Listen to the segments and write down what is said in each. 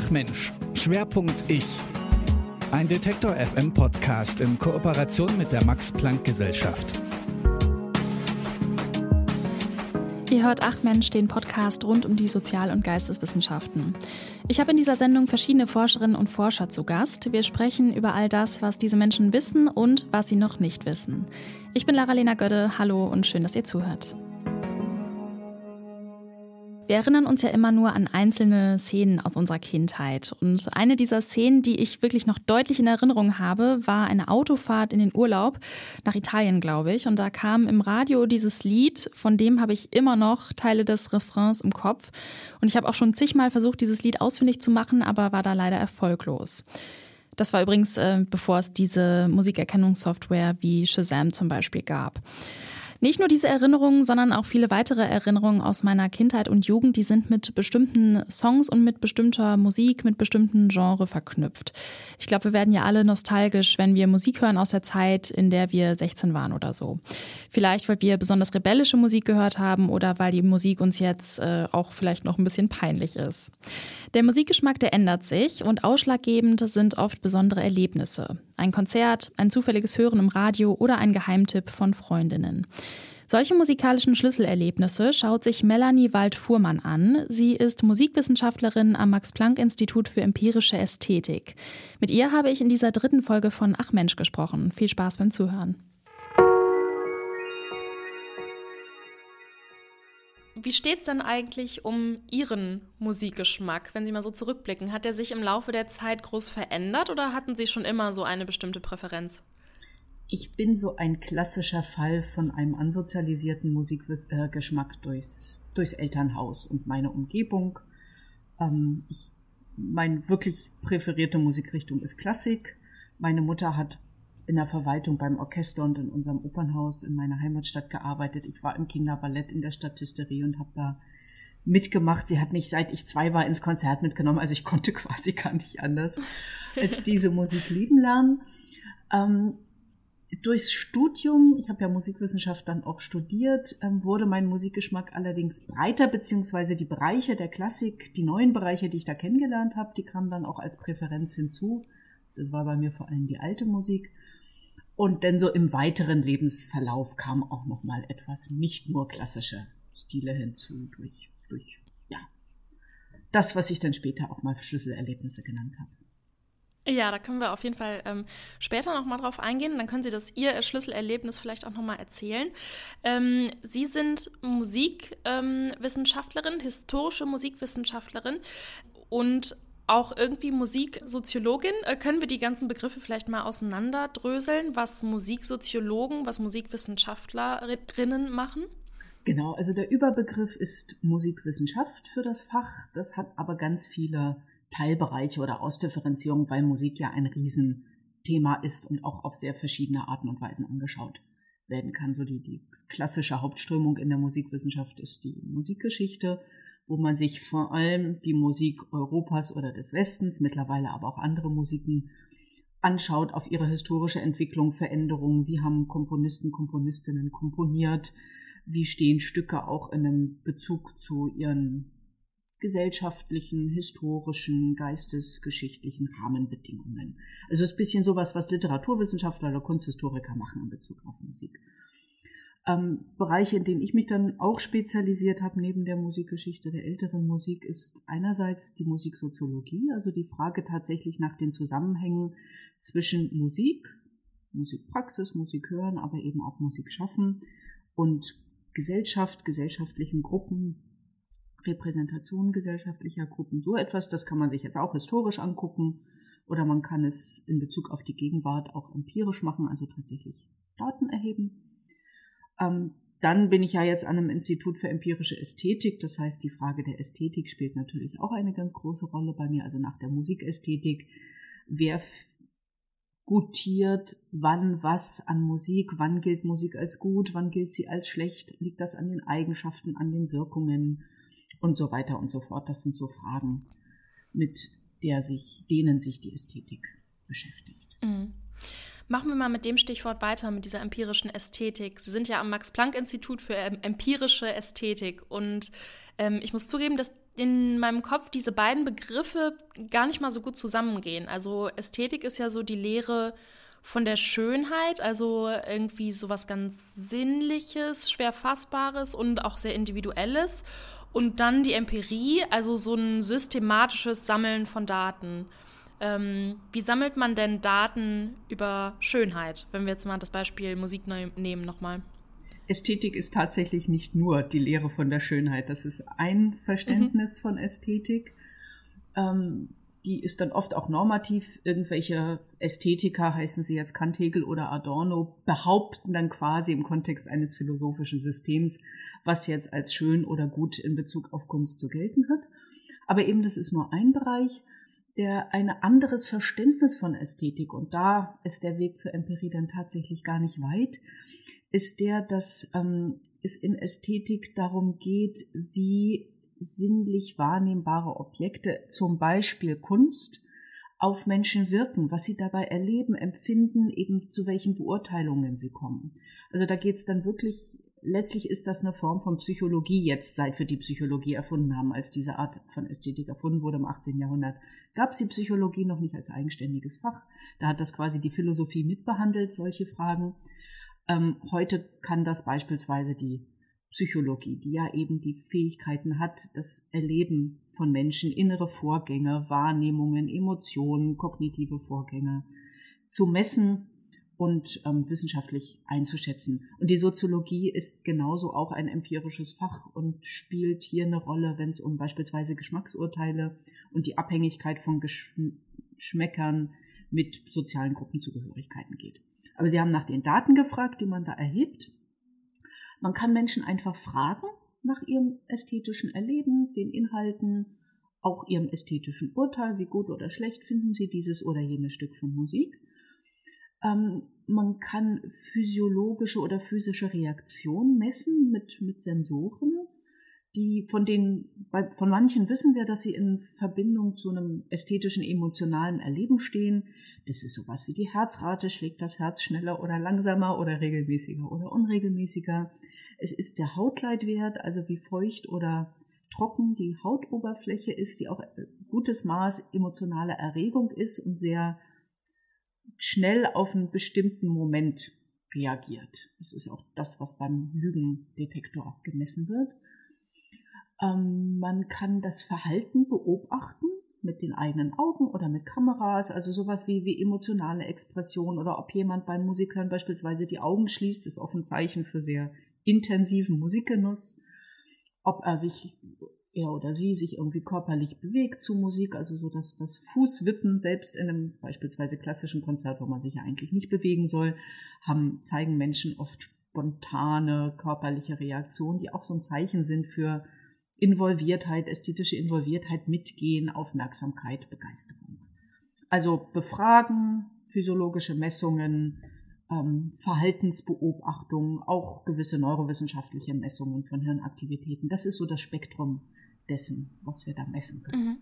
Ach Mensch, Schwerpunkt Ich. Ein Detektor FM Podcast in Kooperation mit der Max Planck Gesellschaft. Ihr hört Ach Mensch, den Podcast rund um die Sozial- und Geisteswissenschaften. Ich habe in dieser Sendung verschiedene Forscherinnen und Forscher zu Gast. Wir sprechen über all das, was diese Menschen wissen und was sie noch nicht wissen. Ich bin Lara-Lena Gödde. Hallo und schön, dass ihr zuhört. Wir erinnern uns ja immer nur an einzelne Szenen aus unserer Kindheit. Und eine dieser Szenen, die ich wirklich noch deutlich in Erinnerung habe, war eine Autofahrt in den Urlaub nach Italien, glaube ich. Und da kam im Radio dieses Lied, von dem habe ich immer noch Teile des Refrains im Kopf. Und ich habe auch schon zigmal versucht, dieses Lied ausfindig zu machen, aber war da leider erfolglos. Das war übrigens, äh, bevor es diese Musikerkennungssoftware wie Shazam zum Beispiel gab. Nicht nur diese Erinnerungen, sondern auch viele weitere Erinnerungen aus meiner Kindheit und Jugend, die sind mit bestimmten Songs und mit bestimmter Musik, mit bestimmten Genre verknüpft. Ich glaube, wir werden ja alle nostalgisch, wenn wir Musik hören aus der Zeit, in der wir 16 waren oder so. Vielleicht, weil wir besonders rebellische Musik gehört haben oder weil die Musik uns jetzt äh, auch vielleicht noch ein bisschen peinlich ist. Der Musikgeschmack, der ändert sich und ausschlaggebend sind oft besondere Erlebnisse. Ein Konzert, ein zufälliges Hören im Radio oder ein Geheimtipp von Freundinnen. Solche musikalischen Schlüsselerlebnisse schaut sich Melanie Wald-Fuhrmann an. Sie ist Musikwissenschaftlerin am Max-Planck-Institut für empirische Ästhetik. Mit ihr habe ich in dieser dritten Folge von Ach Mensch gesprochen. Viel Spaß beim Zuhören. Wie steht es denn eigentlich um Ihren Musikgeschmack, wenn Sie mal so zurückblicken? Hat er sich im Laufe der Zeit groß verändert oder hatten Sie schon immer so eine bestimmte Präferenz? Ich bin so ein klassischer Fall von einem ansozialisierten Musikgeschmack durchs, durchs Elternhaus und meine Umgebung. Ähm, ich, meine wirklich präferierte Musikrichtung ist Klassik. Meine Mutter hat in der Verwaltung beim Orchester und in unserem Opernhaus in meiner Heimatstadt gearbeitet. Ich war im Kinderballett in der Statisterie und habe da mitgemacht. Sie hat mich, seit ich zwei war, ins Konzert mitgenommen. Also ich konnte quasi gar nicht anders als diese Musik lieben lernen. Ähm, durchs Studium, ich habe ja Musikwissenschaft dann auch studiert, ähm, wurde mein Musikgeschmack allerdings breiter, beziehungsweise die Bereiche der Klassik, die neuen Bereiche, die ich da kennengelernt habe, die kamen dann auch als Präferenz hinzu. Das war bei mir vor allem die alte Musik. Und dann so im weiteren Lebensverlauf kam auch noch mal etwas nicht nur klassische Stile hinzu durch, durch ja, das, was ich dann später auch mal Schlüsselerlebnisse genannt habe. Ja, da können wir auf jeden Fall ähm, später noch mal drauf eingehen. Dann können Sie das Ihr Schlüsselerlebnis vielleicht auch noch mal erzählen. Ähm, Sie sind Musikwissenschaftlerin, ähm, historische Musikwissenschaftlerin und auch irgendwie Musiksoziologin. Äh, können wir die ganzen Begriffe vielleicht mal auseinanderdröseln, was Musiksoziologen, was Musikwissenschaftlerinnen machen? Genau, also der Überbegriff ist Musikwissenschaft für das Fach. Das hat aber ganz viele Teilbereiche oder Ausdifferenzierungen, weil Musik ja ein Riesenthema ist und auch auf sehr verschiedene Arten und Weisen angeschaut werden kann. So die, die klassische Hauptströmung in der Musikwissenschaft ist die Musikgeschichte wo man sich vor allem die Musik Europas oder des Westens, mittlerweile aber auch andere Musiken anschaut auf ihre historische Entwicklung, Veränderungen, wie haben Komponisten, Komponistinnen komponiert, wie stehen Stücke auch in einem Bezug zu ihren gesellschaftlichen, historischen, geistesgeschichtlichen Rahmenbedingungen. Also es ist ein bisschen sowas, was Literaturwissenschaftler oder Kunsthistoriker machen in Bezug auf Musik. Ähm, Bereiche, in denen ich mich dann auch spezialisiert habe, neben der Musikgeschichte der älteren Musik, ist einerseits die Musiksoziologie, also die Frage tatsächlich nach den Zusammenhängen zwischen Musik, Musikpraxis, Musik hören, aber eben auch Musik schaffen und Gesellschaft, gesellschaftlichen Gruppen, Repräsentation gesellschaftlicher Gruppen, so etwas, das kann man sich jetzt auch historisch angucken oder man kann es in Bezug auf die Gegenwart auch empirisch machen, also tatsächlich Daten erheben. Ähm, dann bin ich ja jetzt an einem Institut für empirische Ästhetik. Das heißt, die Frage der Ästhetik spielt natürlich auch eine ganz große Rolle bei mir. Also nach der Musikästhetik. Wer gutiert, wann was an Musik, wann gilt Musik als gut, wann gilt sie als schlecht, liegt das an den Eigenschaften, an den Wirkungen und so weiter und so fort. Das sind so Fragen, mit der sich, denen sich die Ästhetik beschäftigt. Mhm. Machen wir mal mit dem Stichwort weiter, mit dieser empirischen Ästhetik. Sie sind ja am Max-Planck-Institut für empirische Ästhetik und ähm, ich muss zugeben, dass in meinem Kopf diese beiden Begriffe gar nicht mal so gut zusammengehen. Also Ästhetik ist ja so die Lehre von der Schönheit, also irgendwie sowas ganz Sinnliches, schwer Fassbares und auch sehr Individuelles. Und dann die Empirie, also so ein systematisches Sammeln von Daten. Ähm, wie sammelt man denn Daten über Schönheit, wenn wir jetzt mal das Beispiel Musik nehmen nochmal? Ästhetik ist tatsächlich nicht nur die Lehre von der Schönheit. Das ist ein Verständnis mhm. von Ästhetik. Ähm, die ist dann oft auch normativ. Irgendwelche Ästhetiker, heißen sie jetzt Kant, Hegel oder Adorno, behaupten dann quasi im Kontext eines philosophischen Systems, was jetzt als schön oder gut in Bezug auf Kunst zu gelten hat. Aber eben das ist nur ein Bereich, der ein anderes Verständnis von Ästhetik, und da ist der Weg zur Empirie dann tatsächlich gar nicht weit, ist der, dass ähm, es in Ästhetik darum geht, wie sinnlich wahrnehmbare Objekte, zum Beispiel Kunst, auf Menschen wirken, was sie dabei erleben, empfinden, eben zu welchen Beurteilungen sie kommen. Also da geht es dann wirklich, letztlich ist das eine Form von Psychologie jetzt, seit wir die Psychologie erfunden haben, als diese Art von Ästhetik erfunden wurde im 18. Jahrhundert, gab es die Psychologie noch nicht als eigenständiges Fach. Da hat das quasi die Philosophie mitbehandelt, solche Fragen. Ähm, heute kann das beispielsweise die Psychologie, die ja eben die Fähigkeiten hat, das Erleben von Menschen, innere Vorgänge, Wahrnehmungen, Emotionen, kognitive Vorgänge zu messen und ähm, wissenschaftlich einzuschätzen. Und die Soziologie ist genauso auch ein empirisches Fach und spielt hier eine Rolle, wenn es um beispielsweise Geschmacksurteile und die Abhängigkeit von Geschmäckern mit sozialen Gruppenzugehörigkeiten geht. Aber Sie haben nach den Daten gefragt, die man da erhebt. Man kann Menschen einfach fragen nach ihrem ästhetischen Erleben, den Inhalten, auch ihrem ästhetischen Urteil, wie gut oder schlecht finden sie dieses oder jenes Stück von Musik. Ähm, man kann physiologische oder physische Reaktionen messen mit, mit Sensoren die von denen, von manchen wissen wir, dass sie in Verbindung zu einem ästhetischen, emotionalen Erleben stehen. Das ist sowas wie die Herzrate, schlägt das Herz schneller oder langsamer oder regelmäßiger oder unregelmäßiger. Es ist der Hautleitwert, also wie feucht oder trocken die Hautoberfläche ist, die auch gutes Maß emotionaler Erregung ist und sehr schnell auf einen bestimmten Moment reagiert. Das ist auch das, was beim Lügendetektor gemessen wird. Ähm, man kann das Verhalten beobachten mit den eigenen Augen oder mit Kameras, also sowas wie, wie emotionale Expression oder ob jemand beim Musikern beispielsweise die Augen schließt, ist oft ein Zeichen für sehr intensiven Musikgenuss. Ob er sich, er oder sie sich irgendwie körperlich bewegt zu Musik, also so dass das Fußwippen selbst in einem beispielsweise klassischen Konzert, wo man sich ja eigentlich nicht bewegen soll, haben, zeigen Menschen oft spontane körperliche Reaktionen, die auch so ein Zeichen sind für Involviertheit, ästhetische Involviertheit, Mitgehen, Aufmerksamkeit, Begeisterung. Also befragen, physiologische Messungen, ähm, Verhaltensbeobachtungen, auch gewisse neurowissenschaftliche Messungen von Hirnaktivitäten. Das ist so das Spektrum dessen, was wir da messen können. Mhm.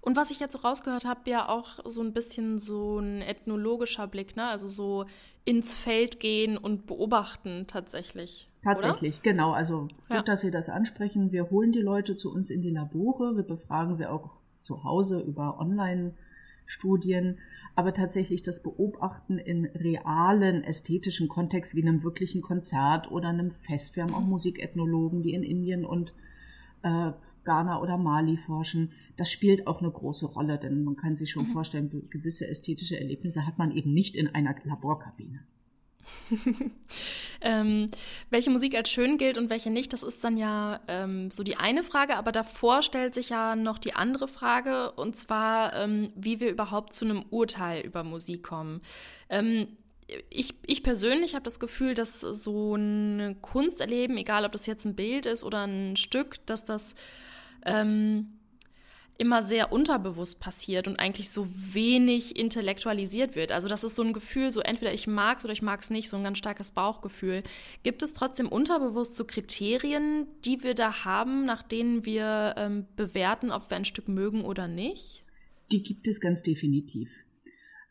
Und was ich jetzt so rausgehört habe, ja auch so ein bisschen so ein ethnologischer Blick, ne? Also so ins Feld gehen und beobachten tatsächlich. Tatsächlich, oder? genau. Also gut, ja. dass Sie das ansprechen. Wir holen die Leute zu uns in die Labore, wir befragen sie auch zu Hause über Online-Studien. Aber tatsächlich das Beobachten in realen ästhetischen Kontext wie einem wirklichen Konzert oder einem Fest. Wir haben auch mhm. Musikethnologen, die in Indien und äh, Ghana oder Mali forschen, das spielt auch eine große Rolle, denn man kann sich schon mhm. vorstellen, gewisse ästhetische Erlebnisse hat man eben nicht in einer Laborkabine. ähm, welche Musik als schön gilt und welche nicht, das ist dann ja ähm, so die eine Frage, aber davor stellt sich ja noch die andere Frage, und zwar, ähm, wie wir überhaupt zu einem Urteil über Musik kommen. Ich, ich persönlich habe das Gefühl, dass so ein Kunsterleben, egal ob das jetzt ein Bild ist oder ein Stück, dass das ähm, immer sehr unterbewusst passiert und eigentlich so wenig intellektualisiert wird. Also das ist so ein Gefühl, so entweder ich mag es oder ich mag es nicht, so ein ganz starkes Bauchgefühl. Gibt es trotzdem unterbewusst so Kriterien, die wir da haben, nach denen wir ähm, bewerten, ob wir ein Stück mögen oder nicht? Die gibt es ganz definitiv.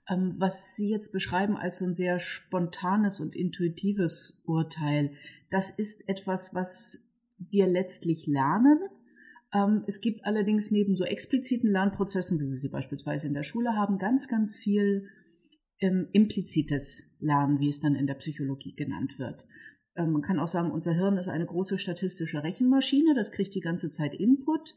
Ähm, was Sie jetzt beschreiben als so ein sehr spontanes und intuitives Urteil, das ist etwas, was wir letztlich lernen, Ähm, es gibt allerdings neben so expliziten Lernprozessen, wie wir sie beispielsweise in der Schule haben, ganz, ganz viel ähm, implizites Lernen, wie es dann in der Psychologie genannt wird. Man kann auch sagen, unser Hirn ist eine große statistische Rechenmaschine, das kriegt die ganze Zeit Input.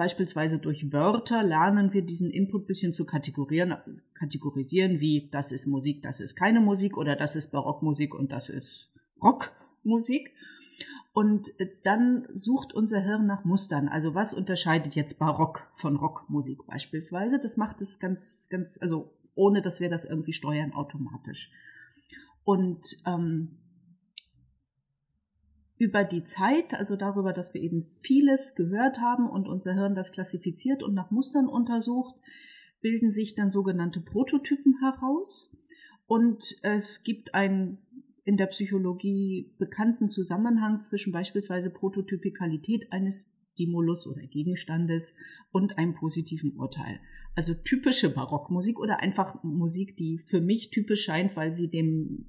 Beispielsweise durch Wörter lernen wir diesen Input bisschen zu kategorieren, kategorisieren, wie das ist Musik, das ist keine Musik oder das ist Barockmusik und das ist Rockmusik. Und äh, dann sucht unser Hirn nach Mustern. Also was unterscheidet jetzt Barock von Rockmusik beispielsweise? Das macht es ganz, ganz, also ohne dass wir das irgendwie steuern automatisch. Und ähm, über die Zeit, also darüber, dass wir eben vieles gehört haben und unser Hirn das klassifiziert und nach Mustern untersucht, bilden sich dann sogenannte Prototypen heraus. Und es gibt einen in der Psychologie bekannten Zusammenhang zwischen beispielsweise Prototypikalität eines Stimulus oder Gegenstandes und einem positiven Urteil. Also typische Barockmusik oder einfach Musik, die für mich typisch scheint, weil sie dem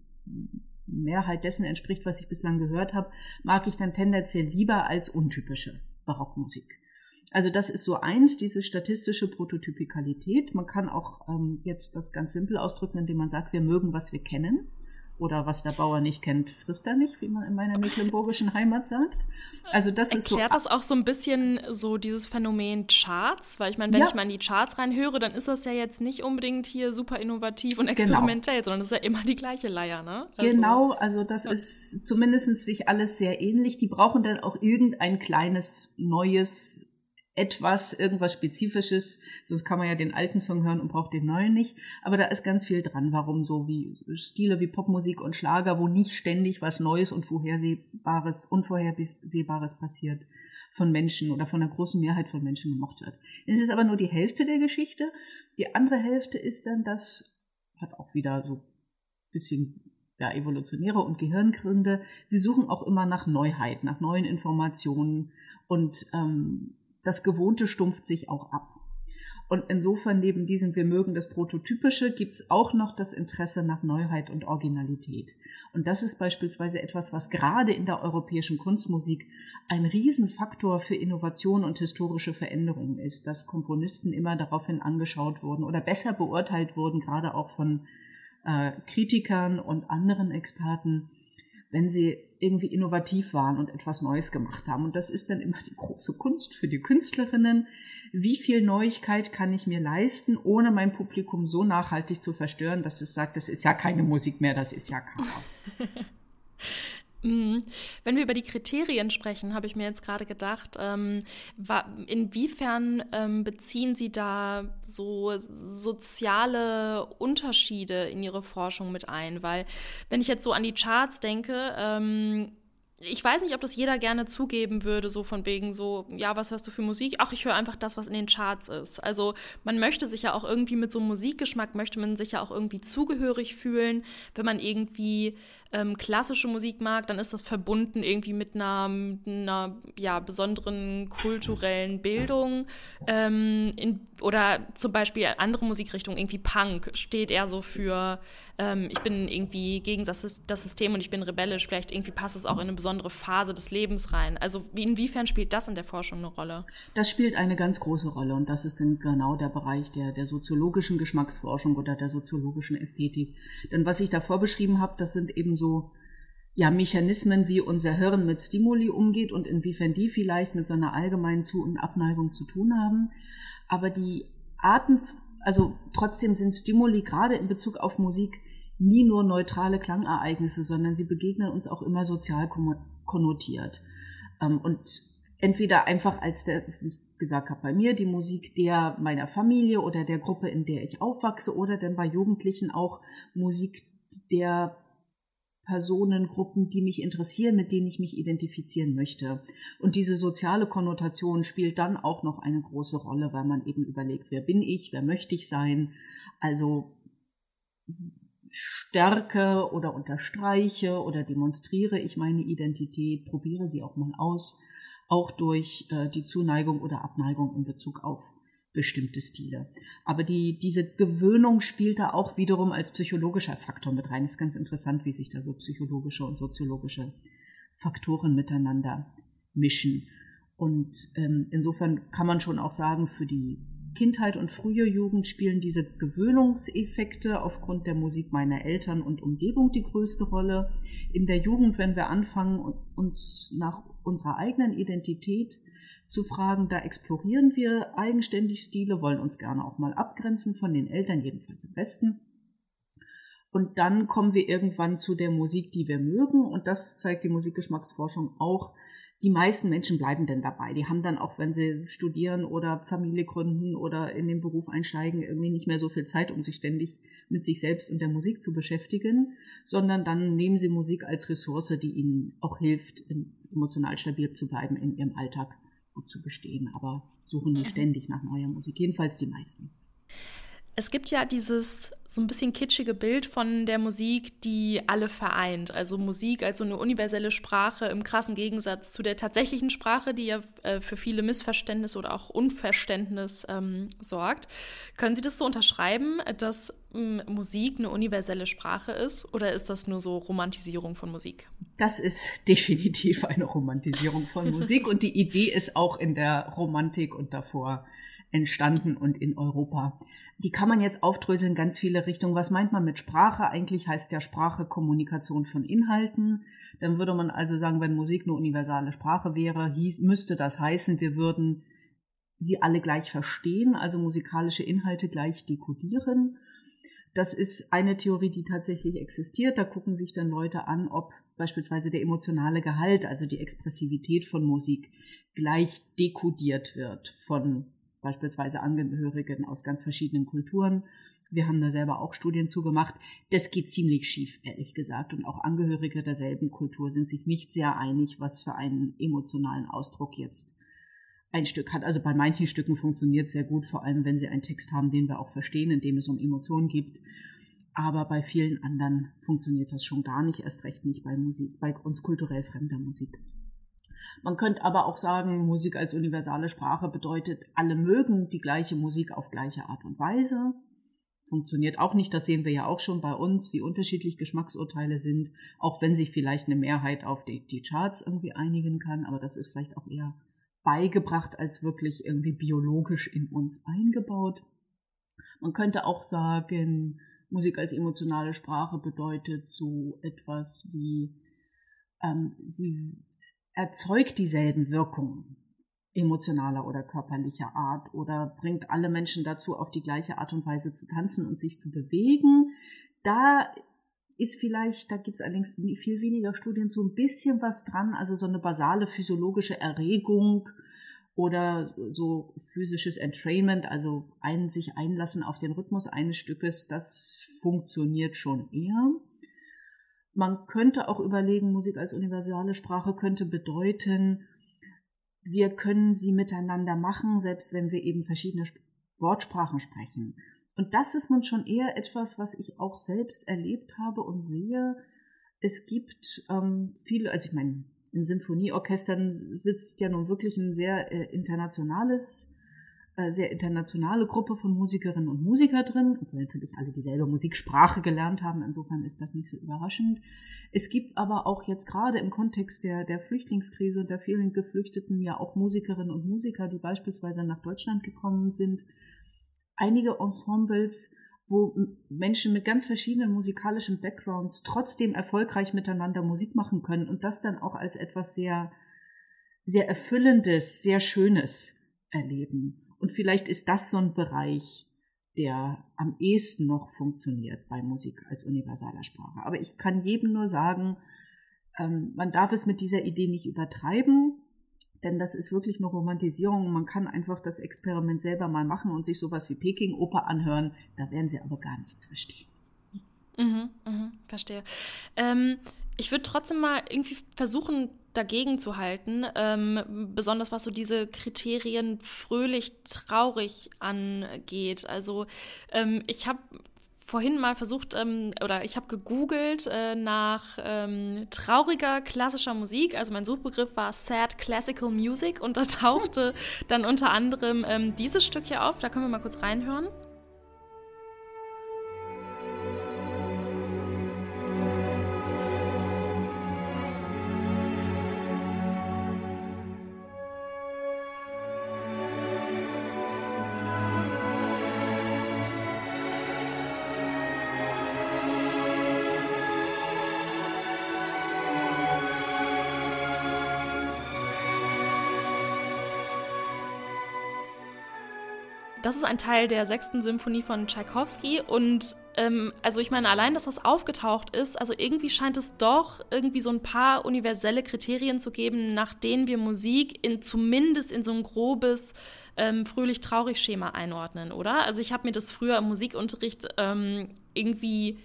Mehrheit dessen entspricht, was ich bislang gehört habe, mag ich dann tendenziell lieber als untypische Barockmusik. Also das ist so eins, diese statistische Prototypikalität. Man kann auch ähm, jetzt das ganz simpel ausdrücken, indem man sagt, wir mögen, was wir kennen oder was der Bauer nicht kennt, frisst er nicht, wie man in meiner mecklenburgischen Heimat sagt. Also das Erklärt ist so. Erklärt das auch so ein bisschen so dieses Phänomen Charts? Weil ich meine, wenn ja. ich mal in die Charts reinhöre, dann ist das ja jetzt nicht unbedingt hier super innovativ und genau. experimentell, genau. sondern das ist ja immer die gleiche Leier, ne? Also, genau, also das ja. ist zumindest sich alles sehr ähnlich. Die brauchen dann auch irgendein kleines neues etwas, irgendwas Spezifisches. Sonst kann man ja den alten Song hören und braucht den neuen nicht. Aber da ist ganz viel dran. Warum so wie Stile wie Popmusik und Schlager, wo nicht ständig was Neues und Vorhersehbares, Unvorhersehbares passiert von Menschen oder von einer großen Mehrheit von Menschen gemocht wird. Es ist aber nur die Hälfte der Geschichte. Die andere Hälfte ist dann, das hat auch wieder so bisschen ja, evolutionäre und Gehirngründe. Wir suchen auch immer nach Neuheit, nach neuen Informationen und ähm, das Gewohnte stumpft sich auch ab. Und insofern neben diesem Wir mögen das Prototypische gibt's auch noch das Interesse nach Neuheit und Originalität. Und das ist beispielsweise etwas, was gerade in der europäischen Kunstmusik ein Riesenfaktor für Innovation und historische Veränderungen ist, dass Komponisten immer daraufhin angeschaut wurden oder besser beurteilt wurden, gerade auch von äh, Kritikern und anderen Experten, wenn sie irgendwie innovativ waren und etwas Neues gemacht haben. Und das ist dann immer die große Kunst für die Künstlerinnen. Wie viel Neuigkeit kann ich mir leisten, ohne mein Publikum so nachhaltig zu verstören, dass es sagt, das ist ja keine Musik mehr, das ist ja Chaos. Mhm. Wenn wir über die Kriterien sprechen, habe ich mir jetzt gerade gedacht, ähm, inwiefern ähm, beziehen Sie da so soziale Unterschiede in Ihre Forschung mit ein? Weil wenn ich jetzt so an die Charts denke, ähm, ich weiß nicht, ob das jeder gerne zugeben würde, so von wegen so, ja, was hörst du für Musik? Ach, ich höre einfach das, was in den Charts ist. Also man möchte sich ja auch irgendwie mit so einem Musikgeschmack, möchte man sich ja auch irgendwie zugehörig fühlen. Wenn man irgendwie ähm, klassische Musik mag, dann ist das verbunden irgendwie mit einer, einer ja, besonderen kulturellen Bildung. Ähm, in, oder zum Beispiel andere Musikrichtungen, irgendwie Punk, steht eher so für, ähm, ich bin irgendwie gegen das, das, System und ich bin rebellisch. Vielleicht irgendwie passt es auch in eine besondere Phase des Lebens rein. Also wie, inwiefern spielt das in der Forschung eine Rolle? Das spielt eine ganz große Rolle und das ist dann genau der Bereich der, der soziologischen Geschmacksforschung oder der soziologischen Ästhetik. Denn was ich davor beschrieben habe, das sind eben so ja, Mechanismen, wie unser Hirn mit Stimuli umgeht und inwiefern die vielleicht mit so einer allgemeinen Zu- und Abneigung zu tun haben. Aber die Arten, also trotzdem sind Stimuli gerade in Bezug auf Musik nie nur neutrale Klangereignisse, sondern sie begegnen uns auch immer sozial konnotiert. Ähm, und entweder einfach als der, wie ich gesagt habe, bei mir die Musik der meiner Familie oder der Gruppe, in der ich aufwachse, oder dann bei Jugendlichen auch Musik der Personengruppen, die mich interessieren, mit denen ich mich identifizieren möchte. Und diese soziale Konnotation spielt dann auch noch eine große Rolle, weil man eben überlegt, wer bin ich, wer möchte ich sein. Also stärke oder unterstreiche oder demonstriere ich meine Identität, probiere sie auch mal aus, auch durch äh, die Zuneigung oder Abneigung in Bezug auf bestimmte Stile. Aber die, diese Gewöhnung spielt da auch wiederum als psychologischer Faktor mit rein. ist ganz interessant, wie sich da so psychologische und soziologische Faktoren miteinander mischen. Und ähm, insofern kann man schon auch sagen, für die Kindheit und frühe Jugend spielen diese Gewöhnungseffekte aufgrund der Musik meiner Eltern und Umgebung die größte Rolle. In der Jugend, wenn wir anfangen, uns nach unserer eigenen Identität zu fragen, da explorieren wir eigenständig Stile, wollen uns gerne auch mal abgrenzen von den Eltern, jedenfalls im Westen. Und dann kommen wir irgendwann zu der Musik, die wir mögen. Und das zeigt die Musikgeschmacksforschung auch, die meisten Menschen bleiben denn dabei. Die haben dann auch, wenn sie studieren oder Familie gründen oder in den Beruf einsteigen, irgendwie nicht mehr so viel Zeit, um sich ständig mit sich selbst und der Musik zu beschäftigen, sondern dann nehmen sie Musik als Ressource, die ihnen auch hilft, emotional stabil zu bleiben in ihrem Alltag gut zu bestehen, aber suchen mhm. ständig nach neuer Musik. Jedenfalls die meisten. Es gibt ja dieses so ein bisschen kitschige Bild von der Musik, die alle vereint. Also Musik als so eine universelle Sprache im krassen Gegensatz zu der tatsächlichen Sprache, die ja äh, für viele Missverständnisse oder auch Unverständnis ähm, sorgt. Können Sie das so unterschreiben, dass ähm, Musik eine universelle Sprache ist oder ist das nur so Romantisierung von Musik? Das ist definitiv eine Romantisierung von Musik und die Idee ist auch in der Romantik und davor entstanden und in Europa. Die kann man jetzt aufdröseln in ganz viele Richtungen. Was meint man mit Sprache? Eigentlich heißt ja Sprache Kommunikation von Inhalten. Dann würde man also sagen, wenn Musik eine universale Sprache wäre, hieß, müsste das heißen, wir würden sie alle gleich verstehen, also musikalische Inhalte gleich dekodieren. Das ist eine Theorie, die tatsächlich existiert. Da gucken sich dann Leute an, ob beispielsweise der emotionale Gehalt, also die Expressivität von Musik, gleich dekodiert wird von beispielsweise Angehörigen aus ganz verschiedenen Kulturen. Wir haben da selber auch Studien zugemacht. Das geht ziemlich schief, ehrlich gesagt. Und auch Angehörige derselben Kultur sind sich nicht sehr einig, was für einen emotionalen Ausdruck jetzt ein Stück hat. Also bei manchen Stücken funktioniert sehr gut, vor allem wenn sie einen Text haben, den wir auch verstehen, in dem es um Emotionen geht. Aber bei vielen anderen funktioniert das schon gar nicht, erst recht nicht bei Musik, bei uns kulturell fremder Musik. Man könnte aber auch sagen, Musik als universale Sprache bedeutet, alle mögen die gleiche Musik auf gleiche Art und Weise. Funktioniert auch nicht, das sehen wir ja auch schon bei uns, wie unterschiedlich Geschmacksurteile sind, auch wenn sich vielleicht eine Mehrheit auf die, die Charts irgendwie einigen kann, aber das ist vielleicht auch eher beigebracht als wirklich irgendwie biologisch in uns eingebaut. Man könnte auch sagen, Musik als emotionale Sprache bedeutet so etwas wie, ähm, sie erzeugt dieselben Wirkungen emotionaler oder körperlicher Art oder bringt alle Menschen dazu, auf die gleiche Art und Weise zu tanzen und sich zu bewegen. Da ist vielleicht, da gibt es allerdings viel weniger Studien so ein bisschen was dran, also so eine basale physiologische Erregung oder so physisches Entrainment, also ein, sich einlassen auf den Rhythmus eines Stückes, das funktioniert schon eher. Man könnte auch überlegen, Musik als universale Sprache könnte bedeuten, wir können sie miteinander machen, selbst wenn wir eben verschiedene Wortsprachen sprechen. Und das ist nun schon eher etwas, was ich auch selbst erlebt habe und sehe. Es gibt ähm, viele, also ich meine, in Sinfonieorchestern sitzt ja nun wirklich ein sehr äh, internationales äh, sehr internationale Gruppe von Musikerinnen und Musiker drin, obwohl natürlich alle dieselbe Musiksprache gelernt haben. Insofern ist das nicht so überraschend. Es gibt aber auch jetzt gerade im Kontext der, der Flüchtlingskrise und der vielen Geflüchteten ja auch Musikerinnen und Musiker, die beispielsweise nach Deutschland gekommen sind. Einige Ensembles, wo Menschen mit ganz verschiedenen musikalischen Backgrounds trotzdem erfolgreich miteinander Musik machen können und das dann auch als etwas sehr, sehr Erfüllendes, sehr Schönes erleben. Und vielleicht ist das so ein Bereich, der am ehesten noch funktioniert bei Musik als universaler Sprache. Aber ich kann jedem nur sagen, ähm, man darf es mit dieser Idee nicht übertreiben, denn das ist wirklich eine Romantisierung. Man kann einfach das Experiment selber mal machen und sich sowas wie Peking-Oper anhören. Da werden sie aber gar nichts verstehen. Mhm, mhm, verstehe. Ähm, ich würde trotzdem mal irgendwie versuchen, dagegen zu halten, ähm, besonders was so diese Kriterien fröhlich, traurig angeht. Also ähm, ich habe vorhin mal versucht ähm, oder ich habe gegoogelt äh, nach ähm, trauriger klassischer Musik. Also mein Suchbegriff war Sad Classical Music und da tauchte dann unter anderem ähm, dieses Stück hier auf. Da können wir mal kurz reinhören. Das ist ein Teil der sechsten Symphonie von Tchaikovsky und ähm, also ich meine, allein, dass das aufgetaucht ist, also irgendwie scheint es doch irgendwie so ein paar universelle Kriterien zu geben, nach denen wir Musik in zumindest in so ein grobes ähm, fröhlich-traurig-Schema einordnen, oder? Also ich habe mir das früher im Musikunterricht ähm, irgendwie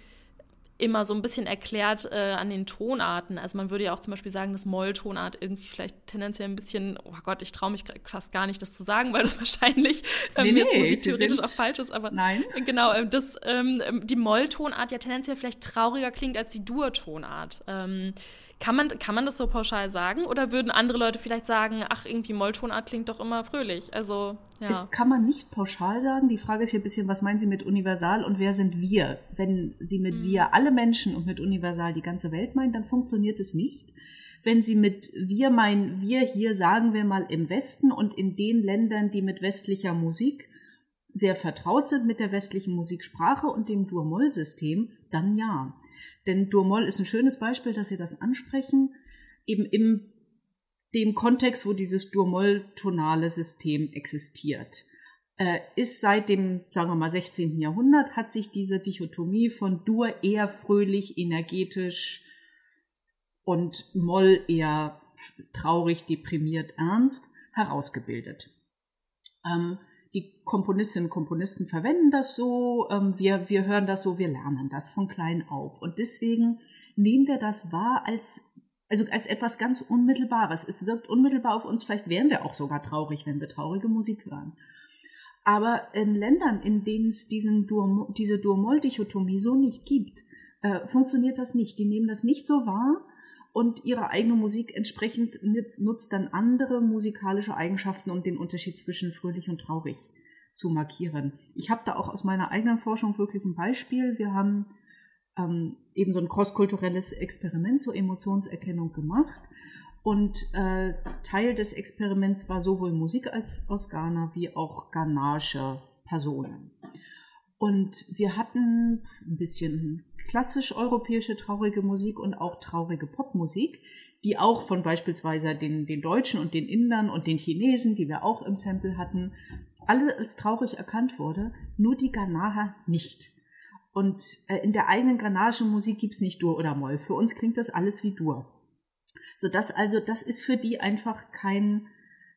immer so ein bisschen erklärt äh, an den Tonarten. Also man würde ja auch zum Beispiel sagen, dass Molltonart irgendwie vielleicht tendenziell ein bisschen, oh Gott, ich traue mich fast gar nicht, das zu sagen, weil das wahrscheinlich ähm, nee, nee, jetzt theoretisch auch falsch ist. Aber nein. genau, äh, dass ähm, die Molltonart ja tendenziell vielleicht trauriger klingt als die Dur-Tonart. Ähm, kann man, kann man das so pauschal sagen? Oder würden andere Leute vielleicht sagen, ach, irgendwie Molltonart klingt doch immer fröhlich? Also, ja. Das kann man nicht pauschal sagen. Die Frage ist hier ein bisschen, was meinen Sie mit universal und wer sind wir? Wenn Sie mit mhm. wir alle Menschen und mit universal die ganze Welt meinen, dann funktioniert es nicht. Wenn Sie mit wir meinen, wir hier sagen wir mal im Westen und in den Ländern, die mit westlicher Musik sehr vertraut sind mit der westlichen Musiksprache und dem Dur-Moll-System, dann ja. Denn Dur-Moll ist ein schönes Beispiel, dass Sie das ansprechen, eben im dem Kontext, wo dieses Dur-Moll-tonale System existiert. Äh, ist seit dem, sagen wir mal, 16. Jahrhundert hat sich diese Dichotomie von Dur eher fröhlich, energetisch und Moll eher traurig, deprimiert, ernst herausgebildet. Ähm, Komponistinnen und Komponisten verwenden das so, ähm, wir, wir hören das so, wir lernen das von klein auf. Und deswegen nehmen wir das wahr als, also als etwas ganz Unmittelbares. Es wirkt unmittelbar auf uns, vielleicht wären wir auch sogar traurig, wenn wir traurige Musik hören. Aber in Ländern, in denen es diesen Dur, diese Dur-Moll-Dichotomie so nicht gibt, äh, funktioniert das nicht. Die nehmen das nicht so wahr und ihre eigene Musik entsprechend nutzt dann andere musikalische Eigenschaften, um den Unterschied zwischen fröhlich und traurig zu markieren. Ich habe da auch aus meiner eigenen Forschung wirklich ein Beispiel. Wir haben ähm, eben so ein crosskulturelles Experiment zur Emotionserkennung gemacht. Und äh, Teil des Experiments war sowohl Musik als aus Ghana wie auch ghanaische Personen. Und wir hatten ein bisschen klassisch europäische traurige Musik und auch traurige Popmusik, die auch von beispielsweise den, den Deutschen und den Indern und den Chinesen, die wir auch im Sample hatten, alle als traurig erkannt wurde, nur die Ghanaer nicht. Und äh, in der eigenen ghanaischen Musik gibt's nicht Dur oder Moll. Für uns klingt das alles wie Dur. So dass also, das ist für die einfach kein,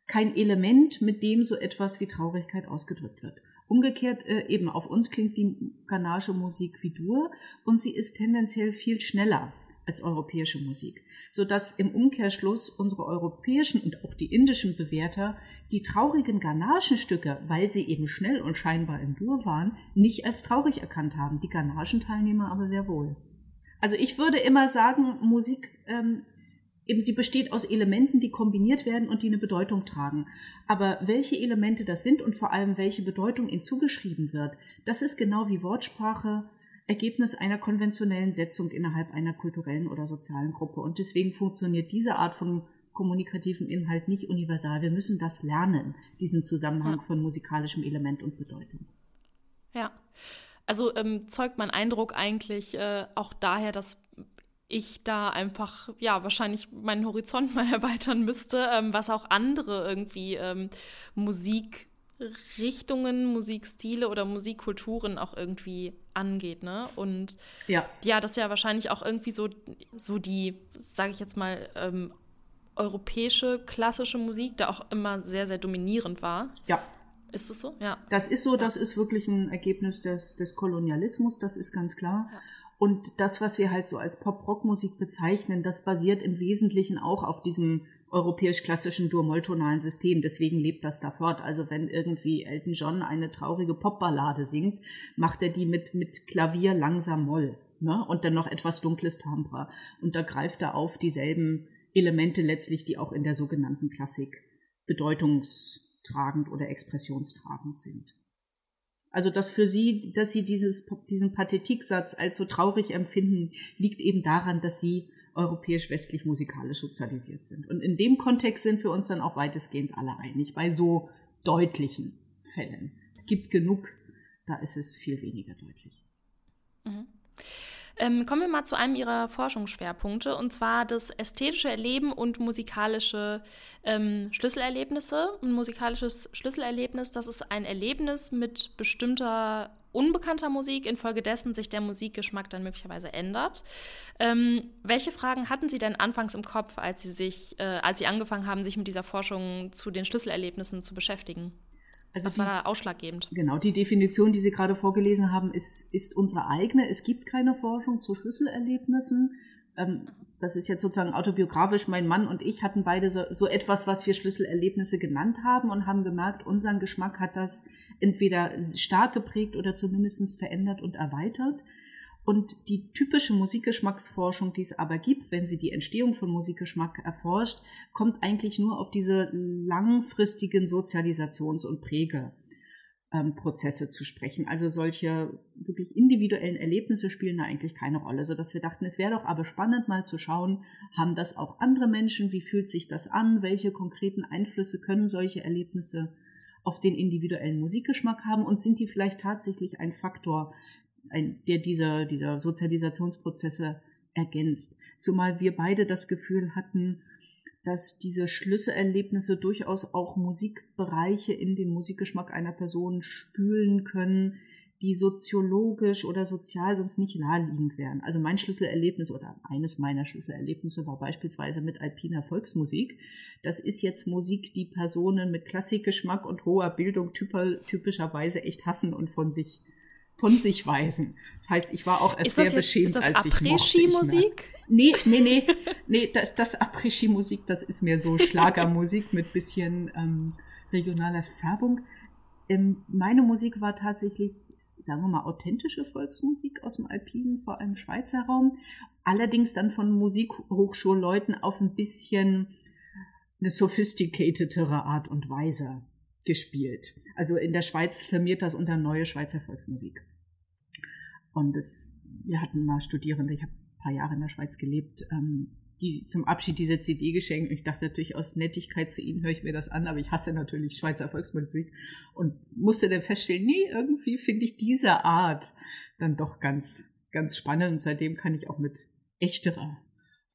kein Element, mit dem so etwas wie Traurigkeit ausgedrückt wird. Umgekehrt äh, eben auf uns klingt die ghanaische Musik wie Dur und sie ist tendenziell viel schneller als europäische Musik, so dass im Umkehrschluss unsere europäischen und auch die indischen Bewerter die traurigen ghanaischen Stücke, weil sie eben schnell und scheinbar in Dur waren, nicht als traurig erkannt haben, die ghanaischen Teilnehmer aber sehr wohl. Also ich würde immer sagen, Musik ähm, eben sie besteht aus Elementen, die kombiniert werden und die eine Bedeutung tragen. Aber welche Elemente das sind und vor allem welche Bedeutung ihnen zugeschrieben wird, das ist genau wie Wortsprache Ergebnis einer konventionellen Setzung innerhalb einer kulturellen oder sozialen Gruppe. Und deswegen funktioniert diese Art von kommunikativen Inhalt nicht universal. Wir müssen das lernen, diesen Zusammenhang von musikalischem Element und Bedeutung. Ja. Also ähm, zeugt mein Eindruck eigentlich äh, auch daher, dass ich da einfach, ja, wahrscheinlich meinen Horizont mal erweitern müsste, ähm, was auch andere irgendwie ähm, Musikrichtungen, Musikstile oder Musikkulturen auch irgendwie angeht, ne? Und ja, ja das ist ja wahrscheinlich auch irgendwie so, so die, sage ich jetzt mal, ähm, europäische klassische Musik, da auch immer sehr, sehr dominierend war. Ja. Ist das so? Ja. Das ist so, ja. das ist wirklich ein Ergebnis des, des Kolonialismus, das ist ganz klar. Ja. Und das, was wir halt so als Pop-Rock-Musik bezeichnen, das basiert im Wesentlichen auch auf diesem europäisch-klassischen Dur-Moll-tonalen System. Deswegen lebt das da fort. Also wenn irgendwie Elton John eine traurige Popballade singt, macht er die mit, mit Klavier langsam Moll. Ne? Und dann noch etwas dunkles Timbre. Und da greift er auf dieselben Elemente letztlich, die auch in der sogenannten Klassik bedeutungstragend oder expressionstragend sind. Also, dass für sie, dass sie dieses, diesen Pathetiksatz als so traurig empfinden, liegt eben daran, dass sie europäisch-westlich musikalisch sozialisiert sind. Und in dem Kontext sind wir uns dann auch weitestgehend alle einig, bei so deutlichen Fällen. Es gibt genug, da ist es viel weniger deutlich. Mhm. Ähm, kommen wir mal zu einem Ihrer Forschungsschwerpunkte, und zwar das ästhetische Erleben und musikalische ähm, Schlüsselerlebnisse. Ein musikalisches Schlüsselerlebnis, das ist ein Erlebnis mit bestimmter unbekannter Musik, infolgedessen sich der Musikgeschmack dann möglicherweise ändert. Ähm, welche Fragen hatten Sie denn anfangs im Kopf, als Sie sich, äh, als Sie angefangen haben, sich mit dieser Forschung zu den Schlüsselerlebnissen zu beschäftigen? Also Was die, war da ausschlaggebend? Genau, die Definition, die Sie gerade vorgelesen haben, ist, ist unsere eigene. Es gibt keine Forschung zu Schlüsselerlebnissen. Ähm, das ist jetzt sozusagen autobiografisch. Mein Mann und ich hatten beide so, so etwas, was wir Schlüsselerlebnisse genannt haben und haben gemerkt, unseren Geschmack hat das entweder stark geprägt oder zumindest verändert und erweitert. Und die typische Musikgeschmacksforschung, die es aber gibt, wenn sie die Entstehung von Musikgeschmack erforscht, kommt eigentlich nur auf diese langfristigen Sozialisations- und Prägeprozesse zu sprechen. Also solche wirklich individuellen Erlebnisse spielen da eigentlich keine Rolle, sodass wir dachten, es wäre doch aber spannend mal zu schauen, haben das auch andere Menschen, wie fühlt sich das an, welche konkreten Einflüsse können solche Erlebnisse auf den individuellen Musikgeschmack haben und sind die vielleicht tatsächlich ein Faktor, ein, der dieser, dieser Sozialisationsprozesse ergänzt. Zumal wir beide das Gefühl hatten, dass diese Schlüsselerlebnisse durchaus auch Musikbereiche in den Musikgeschmack einer Person spülen können, die soziologisch oder sozial sonst nicht naheliegend wären. Also mein Schlüsselerlebnis oder eines meiner Schlüsselerlebnisse war beispielsweise mit alpiner Volksmusik. Das ist jetzt Musik, die Personen mit Klassikgeschmack und hoher Bildung typischerweise echt hassen und von sich von sich weisen. Das heißt, ich war auch erst sehr jetzt, beschämt, als ich mochte. musik Nee, nee, nee, nee, das, das Après-Ski-Musik, das ist mehr so Schlagermusik mit bisschen ähm, regionaler Färbung. Ähm, meine Musik war tatsächlich, sagen wir mal, authentische Volksmusik aus dem Alpinen, vor allem Schweizer Raum. Allerdings dann von Musikhochschulleuten auf ein bisschen eine sophisticatedere Art und Weise gespielt. Also in der Schweiz firmiert das unter Neue Schweizer Volksmusik. Und es, wir hatten mal Studierende, ich habe ein paar Jahre in der Schweiz gelebt, ähm, die zum Abschied diese CD geschenkt. Ich dachte natürlich aus Nettigkeit zu ihnen höre ich mir das an, aber ich hasse natürlich Schweizer Volksmusik und musste dann feststellen, nee, irgendwie finde ich diese Art dann doch ganz, ganz spannend und seitdem kann ich auch mit echterer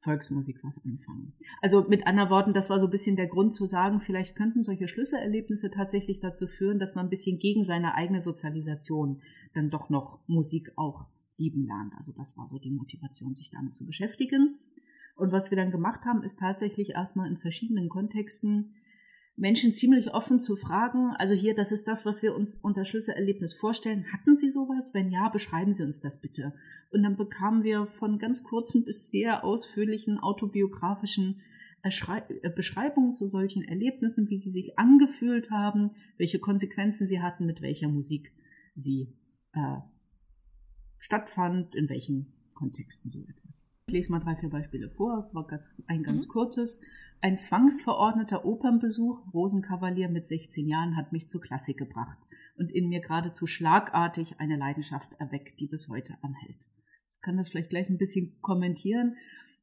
Volksmusik was anfangen. Also mit anderen Worten, das war so ein bisschen der Grund zu sagen, vielleicht könnten solche Schlüsselerlebnisse tatsächlich dazu führen, dass man ein bisschen gegen seine eigene Sozialisation dann doch noch Musik auch lieben lernt. Also das war so die Motivation, sich damit zu beschäftigen. Und was wir dann gemacht haben, ist tatsächlich erstmal in verschiedenen Kontexten Menschen ziemlich offen zu fragen. Also hier, das ist das, was wir uns unter Schlüsselerlebnis vorstellen. Hatten Sie sowas? Wenn ja, beschreiben Sie uns das bitte. Und dann bekamen wir von ganz kurzen bis sehr ausführlichen autobiografischen äh, Beschreibungen zu solchen Erlebnissen, wie sie sich angefühlt haben, welche Konsequenzen sie hatten, mit welcher Musik sie äh, stattfand, in welchen Kontexten so etwas. Ich lese mal drei, vier Beispiele vor, war ganz, ein ganz mhm. kurzes. Ein zwangsverordneter Opernbesuch, Rosenkavalier mit 16 Jahren, hat mich zur Klassik gebracht und in mir geradezu schlagartig eine Leidenschaft erweckt, die bis heute anhält. Ich kann das vielleicht gleich ein bisschen kommentieren.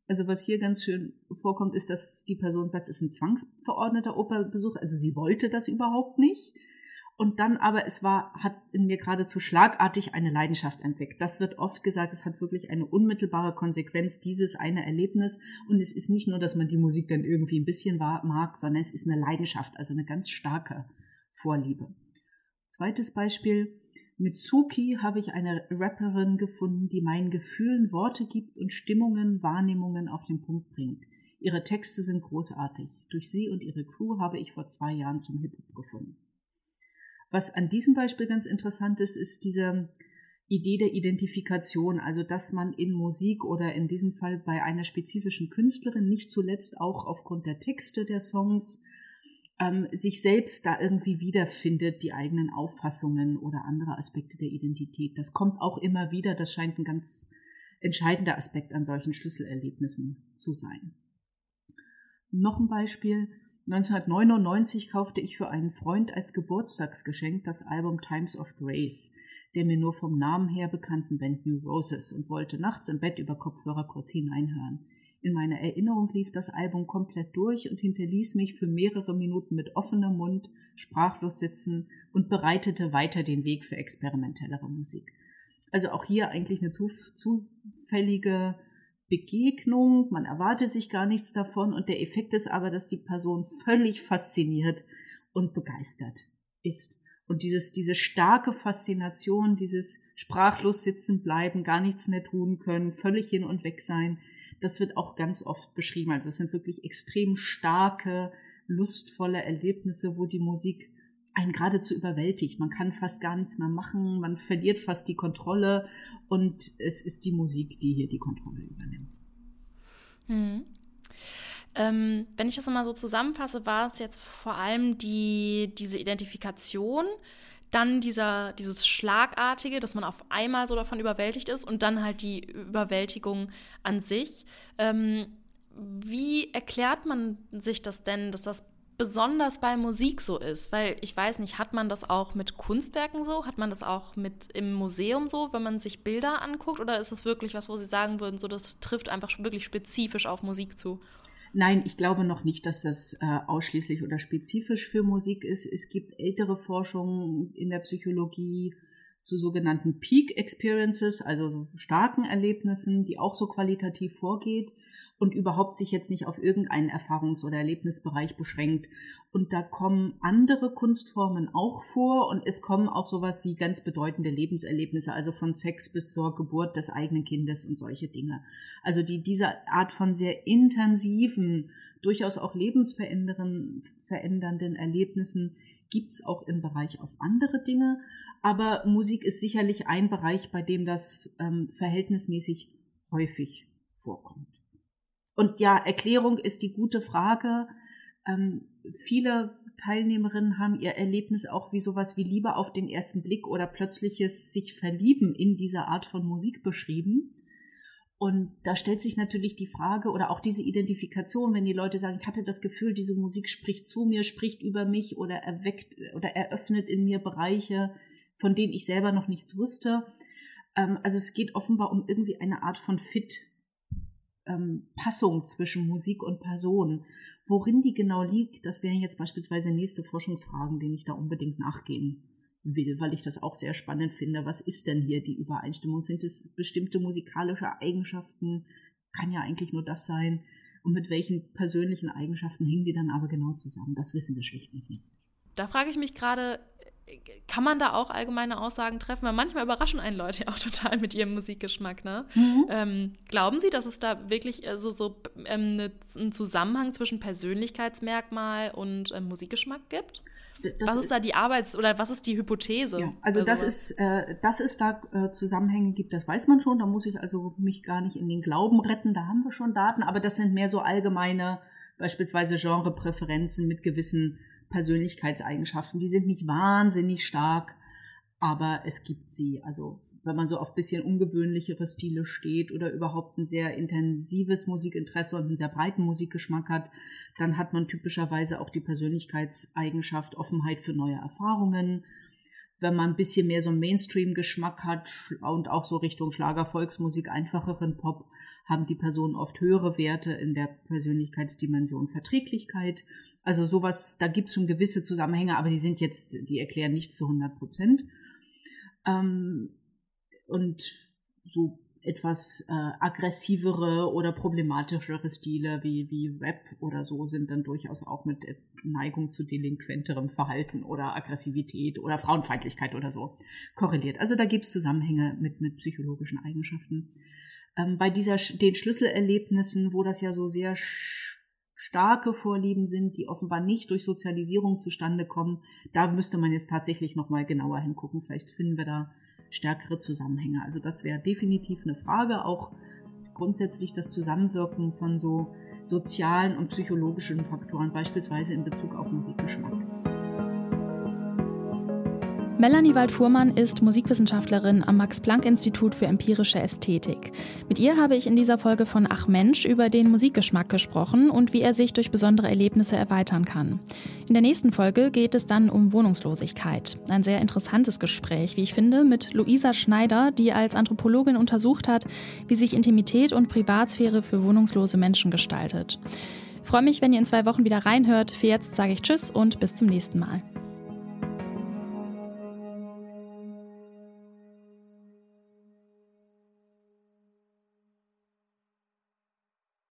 Also was hier ganz schön vorkommt, ist, dass die Person sagt, es ist ein zwangsverordneter Opernbesuch. Also sie wollte das überhaupt nicht. Und dann aber, es war, hat in mir geradezu schlagartig eine Leidenschaft entdeckt. Das wird oft gesagt, es hat wirklich eine unmittelbare Konsequenz, dieses eine Erlebnis. Und es ist nicht nur, dass man die Musik dann irgendwie ein bisschen mag, sondern es ist eine Leidenschaft, also eine ganz starke Vorliebe. Zweites Beispiel. Mit Suki habe ich eine Rapperin gefunden, die meinen Gefühlen Worte gibt und Stimmungen, Wahrnehmungen auf den Punkt bringt. Ihre Texte sind großartig. Durch sie und ihre Crew habe ich vor zwei Jahren zum Hip-Hop gefunden. Was an diesem Beispiel ganz interessant ist, ist diese Idee der Identifikation, also dass man in Musik oder in diesem Fall bei einer spezifischen Künstlerin nicht zuletzt auch aufgrund der Texte der Songs ähm, sich selbst da irgendwie wiederfindet, die eigenen Auffassungen oder andere Aspekte der Identität. Das kommt auch immer wieder, das scheint ein ganz entscheidender Aspekt an solchen Schlüsselerlebnissen zu sein. Noch ein Beispiel. 1999 kaufte ich für einen Freund als Geburtstagsgeschenk das Album Times of Grace, der mir nur vom Namen her bekannten Band New Roses und wollte nachts im Bett über Kopfhörer kurz hineinhören. In meiner Erinnerung lief das Album komplett durch und hinterließ mich für mehrere Minuten mit offenem Mund, sprachlos sitzen und bereitete weiter den Weg für experimentellere Musik. Also auch hier eigentlich eine zufällige Begegnung, man erwartet sich gar nichts davon und der Effekt ist aber, dass die Person völlig fasziniert und begeistert ist. Und dieses, diese starke Faszination, dieses sprachlos sitzen bleiben, gar nichts mehr tun können, völlig hin und weg sein, das wird auch ganz oft beschrieben. Also es sind wirklich extrem starke, lustvolle Erlebnisse, wo die Musik einen geradezu überwältigt. Man kann fast gar nichts mehr machen, man verliert fast die Kontrolle und es ist die Musik, die hier die Kontrolle übernimmt. Hm. Ähm, wenn ich das mal so zusammenfasse, war es jetzt vor allem die, diese Identifikation, dann dieser, dieses Schlagartige, dass man auf einmal so davon überwältigt ist und dann halt die Überwältigung an sich. Ähm, wie erklärt man sich das denn, dass das besonders bei Musik so ist, weil ich weiß nicht, hat man das auch mit Kunstwerken so? Hat man das auch mit im Museum so, wenn man sich Bilder anguckt? Oder ist es wirklich was, wo Sie sagen würden, so das trifft einfach wirklich spezifisch auf Musik zu? Nein, ich glaube noch nicht, dass das äh, ausschließlich oder spezifisch für Musik ist. Es gibt ältere Forschungen in der Psychologie, zu sogenannten Peak Experiences, also so starken Erlebnissen, die auch so qualitativ vorgeht und überhaupt sich jetzt nicht auf irgendeinen Erfahrungs- oder Erlebnisbereich beschränkt. Und da kommen andere Kunstformen auch vor und es kommen auch sowas wie ganz bedeutende Lebenserlebnisse, also von Sex bis zur Geburt des eigenen Kindes und solche Dinge. Also die, diese Art von sehr intensiven, durchaus auch lebensverändernden Erlebnissen gibt's auch im Bereich auf andere Dinge. Aber Musik ist sicherlich ein Bereich, bei dem das ähm, verhältnismäßig häufig vorkommt. Und ja, Erklärung ist die gute Frage. Ähm, viele Teilnehmerinnen haben ihr Erlebnis auch wie sowas wie Liebe auf den ersten Blick oder plötzliches sich verlieben in dieser Art von Musik beschrieben. Und da stellt sich natürlich die Frage oder auch diese Identifikation, wenn die Leute sagen, ich hatte das Gefühl, diese Musik spricht zu mir, spricht über mich oder erweckt oder eröffnet in mir Bereiche, von denen ich selber noch nichts wusste. Ähm, also es geht offenbar um irgendwie eine Art von Fit, ähm, Passung zwischen Musik und Person. Worin die genau liegt, das wären jetzt beispielsweise nächste Forschungsfragen, denen ich da unbedingt nachgehen will, weil ich das auch sehr spannend finde. Was ist denn hier die Übereinstimmung? Sind es bestimmte musikalische Eigenschaften? Kann ja eigentlich nur das sein. Und mit welchen persönlichen Eigenschaften hängen die dann aber genau zusammen? Das wissen wir schlichtweg nicht. Da frage ich mich gerade, kann man da auch allgemeine Aussagen treffen? Weil manchmal überraschen einen Leute ja auch total mit ihrem Musikgeschmack. Ne? Mhm. Ähm, glauben Sie, dass es da wirklich also so ähm, ne, einen Zusammenhang zwischen Persönlichkeitsmerkmal und ähm, Musikgeschmack gibt? Das was ist da die Arbeits- oder was ist die Hypothese? Ja, also das ist, äh, dass es da äh, Zusammenhänge gibt, das weiß man schon. Da muss ich also mich gar nicht in den Glauben retten. Da haben wir schon Daten, aber das sind mehr so allgemeine, beispielsweise Genrepräferenzen mit gewissen Persönlichkeitseigenschaften. Die sind nicht wahnsinnig stark, aber es gibt sie. Also wenn man so auf bisschen ungewöhnlichere Stile steht oder überhaupt ein sehr intensives Musikinteresse und einen sehr breiten Musikgeschmack hat, dann hat man typischerweise auch die Persönlichkeitseigenschaft Offenheit für neue Erfahrungen. Wenn man ein bisschen mehr so einen Mainstream-Geschmack hat und auch so Richtung Schlager, Volksmusik, einfacheren Pop, haben die Personen oft höhere Werte in der Persönlichkeitsdimension Verträglichkeit. Also sowas, da gibt es schon gewisse Zusammenhänge, aber die sind jetzt, die erklären nicht zu 100 Prozent. Ähm, und so etwas äh, aggressivere oder problematischere Stile wie, wie Rap oder so sind dann durchaus auch mit Neigung zu delinquenterem Verhalten oder Aggressivität oder Frauenfeindlichkeit oder so korreliert. Also da gibt es Zusammenhänge mit, mit psychologischen Eigenschaften. Ähm, bei dieser, den Schlüsselerlebnissen, wo das ja so sehr starke Vorlieben sind, die offenbar nicht durch Sozialisierung zustande kommen, da müsste man jetzt tatsächlich nochmal genauer hingucken. Vielleicht finden wir da stärkere Zusammenhänge. Also das wäre definitiv eine Frage, auch grundsätzlich das Zusammenwirken von so sozialen und psychologischen Faktoren, beispielsweise in Bezug auf Musikgeschmack. Melanie Wald-Fuhrmann ist Musikwissenschaftlerin am Max-Planck-Institut für empirische Ästhetik. Mit ihr habe ich in dieser Folge von Ach Mensch über den Musikgeschmack gesprochen und wie er sich durch besondere Erlebnisse erweitern kann. In der nächsten Folge geht es dann um Wohnungslosigkeit. Ein sehr interessantes Gespräch, wie ich finde, mit Luisa Schneider, die als Anthropologin untersucht hat, wie sich Intimität und Privatsphäre für wohnungslose Menschen gestaltet. Freue mich, wenn ihr in zwei Wochen wieder reinhört. Für jetzt sage ich Tschüss und bis zum nächsten Mal.